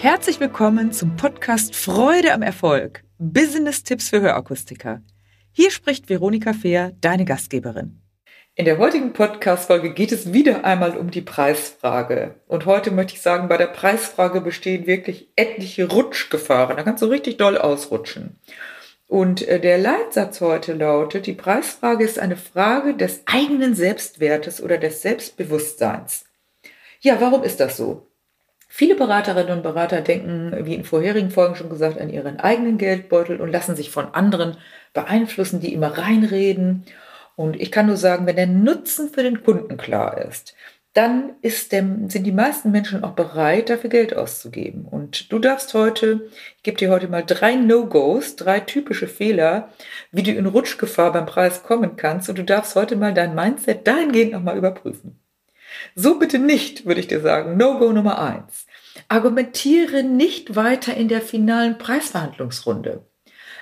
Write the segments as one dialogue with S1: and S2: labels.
S1: Herzlich willkommen zum Podcast Freude am Erfolg. Business-Tipps für Hörakustiker. Hier spricht Veronika Fehr, deine Gastgeberin. In der heutigen Podcast-Folge geht es wieder einmal um die Preisfrage. Und heute möchte ich sagen, bei der Preisfrage bestehen wirklich etliche Rutschgefahren. Da kannst du richtig doll ausrutschen. Und äh, der Leitsatz heute lautet, die Preisfrage ist eine Frage des eigenen Selbstwertes oder des Selbstbewusstseins. Ja, warum ist das so? Viele Beraterinnen und Berater denken, wie in vorherigen Folgen schon gesagt, an ihren eigenen Geldbeutel und lassen sich von anderen beeinflussen, die immer reinreden. Und ich kann nur sagen, wenn der Nutzen für den Kunden klar ist, dann ist der, sind die meisten Menschen auch bereit, dafür Geld auszugeben. Und du darfst heute, ich gebe dir heute mal drei No-Gos, drei typische Fehler, wie du in Rutschgefahr beim Preis kommen kannst. Und du darfst heute mal dein Mindset dahingehend nochmal überprüfen. So bitte nicht, würde ich dir sagen. No-Go Nummer eins. Argumentiere nicht weiter in der finalen Preisverhandlungsrunde.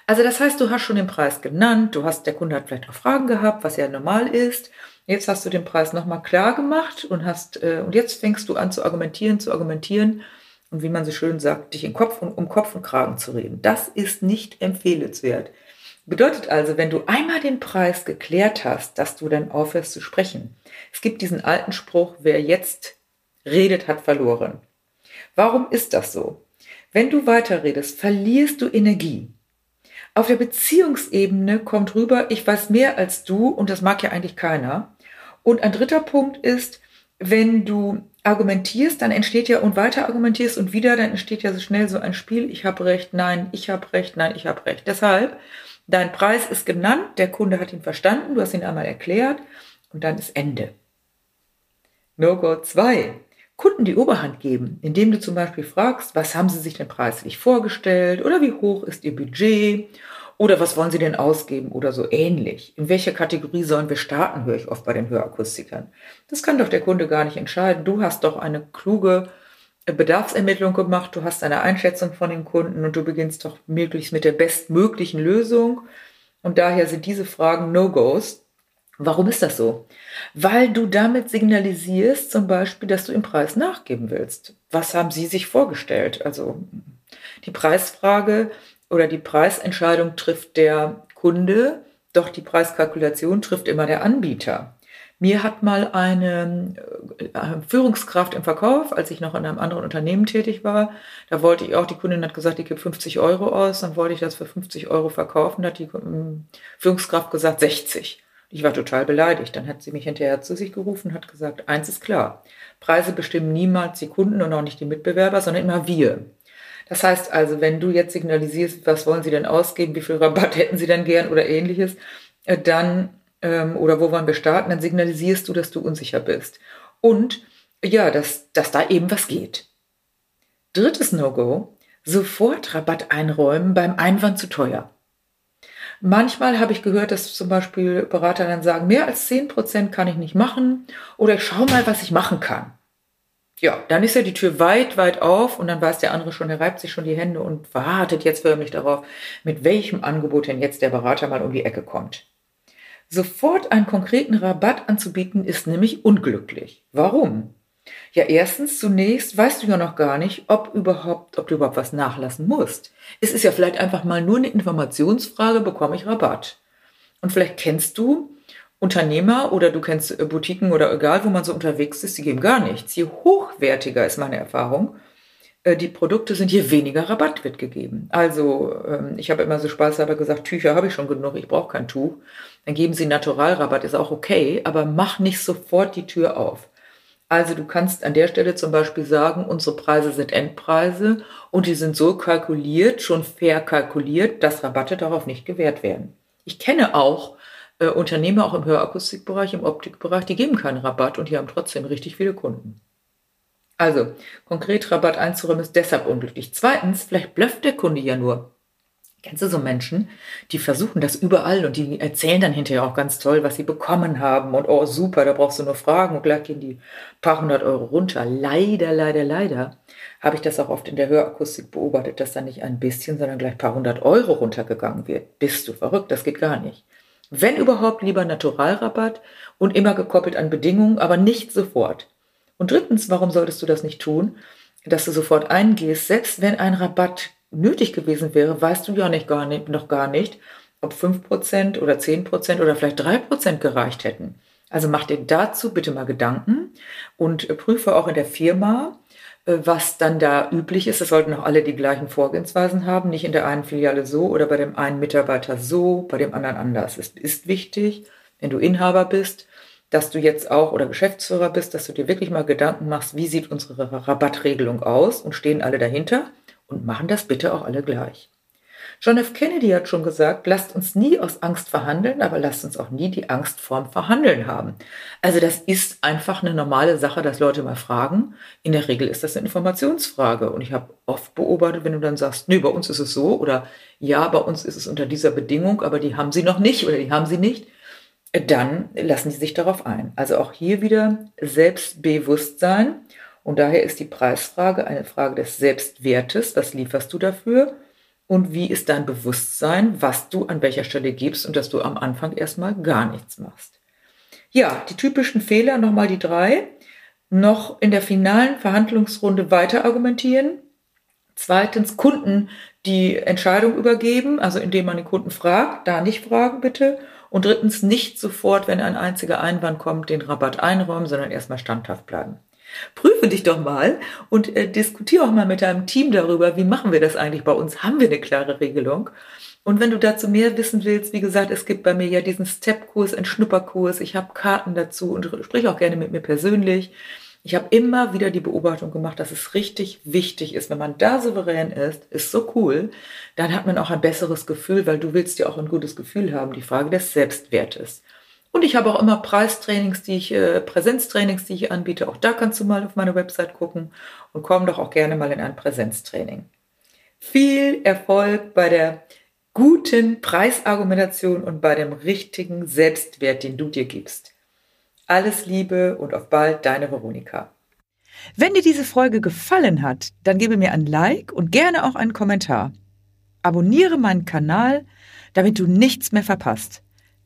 S1: Also das heißt, du hast schon den Preis genannt, du hast, der Kunde hat vielleicht auch Fragen gehabt, was ja normal ist. Jetzt hast du den Preis nochmal klar gemacht und hast, äh, und jetzt fängst du an zu argumentieren, zu argumentieren und wie man so schön sagt, dich in Kopf und, um Kopf und Kragen zu reden. Das ist nicht empfehlenswert. Bedeutet also, wenn du einmal den Preis geklärt hast, dass du dann aufhörst zu sprechen. Es gibt diesen alten Spruch, wer jetzt redet, hat verloren. Warum ist das so? Wenn du weiterredest, verlierst du Energie. Auf der Beziehungsebene kommt rüber, ich weiß mehr als du und das mag ja eigentlich keiner. Und ein dritter Punkt ist, wenn du argumentierst, dann entsteht ja und weiter argumentierst und wieder, dann entsteht ja so schnell so ein Spiel, ich habe recht, nein, ich habe recht, nein, ich habe recht. Deshalb, dein Preis ist genannt, der Kunde hat ihn verstanden, du hast ihn einmal erklärt und dann ist Ende. No-Go 2. Kunden die Oberhand geben, indem du zum Beispiel fragst, was haben sie sich denn preislich vorgestellt oder wie hoch ist ihr Budget oder was wollen sie denn ausgeben oder so ähnlich. In welcher Kategorie sollen wir starten, höre ich oft bei den Hörakustikern. Das kann doch der Kunde gar nicht entscheiden. Du hast doch eine kluge Bedarfsermittlung gemacht, du hast eine Einschätzung von den Kunden und du beginnst doch möglichst mit der bestmöglichen Lösung. Und daher sind diese Fragen No-Gos, Warum ist das so? Weil du damit signalisierst zum Beispiel, dass du im Preis nachgeben willst. Was haben Sie sich vorgestellt? Also die Preisfrage oder die Preisentscheidung trifft der Kunde, doch die Preiskalkulation trifft immer der Anbieter. Mir hat mal eine äh, Führungskraft im Verkauf, als ich noch in einem anderen Unternehmen tätig war, da wollte ich auch, die Kundin hat gesagt, ich gebe 50 Euro aus, dann wollte ich das für 50 Euro verkaufen, da hat die ähm, Führungskraft gesagt 60. Ich war total beleidigt. Dann hat sie mich hinterher zu sich gerufen und hat gesagt, eins ist klar, Preise bestimmen niemals die Kunden und auch nicht die Mitbewerber, sondern immer wir. Das heißt also, wenn du jetzt signalisierst, was wollen sie denn ausgeben, wie viel Rabatt hätten sie denn gern oder ähnliches, äh, dann, ähm, oder wo wollen wir starten, dann signalisierst du, dass du unsicher bist. Und ja, dass, dass da eben was geht. Drittes No-Go, sofort Rabatt einräumen beim Einwand zu teuer. Manchmal habe ich gehört, dass zum Beispiel Berater dann sagen, mehr als 10 Prozent kann ich nicht machen oder ich schaue mal, was ich machen kann. Ja, dann ist ja die Tür weit, weit auf und dann weiß der andere schon, er reibt sich schon die Hände und wartet jetzt förmlich darauf, mit welchem Angebot denn jetzt der Berater mal um die Ecke kommt. Sofort einen konkreten Rabatt anzubieten ist nämlich unglücklich. Warum? Ja, erstens, zunächst weißt du ja noch gar nicht, ob überhaupt, ob du überhaupt was nachlassen musst. Es ist ja vielleicht einfach mal nur eine Informationsfrage, bekomme ich Rabatt? Und vielleicht kennst du Unternehmer oder du kennst äh, Boutiquen oder egal, wo man so unterwegs ist, die geben gar nichts. Je hochwertiger ist meine Erfahrung, äh, die Produkte sind, je weniger Rabatt wird gegeben. Also ähm, ich habe immer so spaßhalber gesagt, Tücher habe ich schon genug, ich brauche kein Tuch. Dann geben sie Naturalrabatt, ist auch okay, aber mach nicht sofort die Tür auf. Also du kannst an der Stelle zum Beispiel sagen, unsere Preise sind Endpreise und die sind so kalkuliert, schon fair kalkuliert, dass Rabatte darauf nicht gewährt werden. Ich kenne auch äh, Unternehmer, auch im Hörakustikbereich, im Optikbereich, die geben keinen Rabatt und die haben trotzdem richtig viele Kunden. Also, konkret Rabatt einzuräumen ist deshalb unglücklich. Zweitens, vielleicht blufft der Kunde ja nur. Kennst du so Menschen, die versuchen das überall und die erzählen dann hinterher auch ganz toll, was sie bekommen haben und oh super, da brauchst du nur fragen und gleich gehen die paar hundert Euro runter. Leider, leider, leider habe ich das auch oft in der Hörakustik beobachtet, dass da nicht ein bisschen, sondern gleich paar hundert Euro runtergegangen wird. Bist du verrückt? Das geht gar nicht. Wenn überhaupt lieber Naturalrabatt und immer gekoppelt an Bedingungen, aber nicht sofort. Und drittens, warum solltest du das nicht tun? dass du sofort eingehst, selbst wenn ein Rabatt nötig gewesen wäre, weißt du ja nicht gar nicht, noch gar nicht, ob 5% oder 10% oder vielleicht 3% gereicht hätten. Also mach dir dazu bitte mal Gedanken und prüfe auch in der Firma, was dann da üblich ist. Es sollten auch alle die gleichen Vorgehensweisen haben, nicht in der einen Filiale so oder bei dem einen Mitarbeiter so, bei dem anderen anders. Es ist wichtig, wenn du Inhaber bist, dass du jetzt auch oder Geschäftsführer bist, dass du dir wirklich mal Gedanken machst, wie sieht unsere Rabattregelung aus und stehen alle dahinter und machen das bitte auch alle gleich. John F. Kennedy hat schon gesagt, lasst uns nie aus Angst verhandeln, aber lasst uns auch nie die Angst vorm Verhandeln haben. Also das ist einfach eine normale Sache, dass Leute mal fragen. In der Regel ist das eine Informationsfrage. Und ich habe oft beobachtet, wenn du dann sagst, nee, bei uns ist es so oder ja, bei uns ist es unter dieser Bedingung, aber die haben sie noch nicht oder die haben sie nicht, dann lassen sie sich darauf ein. Also auch hier wieder Selbstbewusstsein. Und daher ist die Preisfrage eine Frage des Selbstwertes. Was lieferst du dafür? Und wie ist dein Bewusstsein, was du an welcher Stelle gibst und dass du am Anfang erstmal gar nichts machst. Ja, die typischen Fehler, nochmal die drei. Noch in der finalen Verhandlungsrunde weiter argumentieren. Zweitens, Kunden die Entscheidung übergeben, also indem man den Kunden fragt, da nicht fragen bitte. Und drittens, nicht sofort, wenn ein einziger Einwand kommt, den Rabatt einräumen, sondern erstmal standhaft bleiben. Prüfe dich doch mal und äh, diskutiere auch mal mit deinem Team darüber, wie machen wir das eigentlich bei uns? Haben wir eine klare Regelung? Und wenn du dazu mehr wissen willst, wie gesagt, es gibt bei mir ja diesen Step-Kurs, einen Schnupperkurs, ich habe Karten dazu und sprich auch gerne mit mir persönlich. Ich habe immer wieder die Beobachtung gemacht, dass es richtig wichtig ist, wenn man da souverän ist, ist so cool, dann hat man auch ein besseres Gefühl, weil du willst ja auch ein gutes Gefühl haben, die Frage des Selbstwertes. Und ich habe auch immer Preistrainings, die ich, äh, Präsenztrainings, die ich anbiete. Auch da kannst du mal auf meine Website gucken und komm doch auch gerne mal in ein Präsenztraining. Viel Erfolg bei der guten Preisargumentation und bei dem richtigen Selbstwert, den du dir gibst. Alles Liebe und auf bald, deine Veronika. Wenn dir diese Folge gefallen hat, dann gebe mir ein Like und gerne auch einen Kommentar. Abonniere meinen Kanal, damit du nichts mehr verpasst.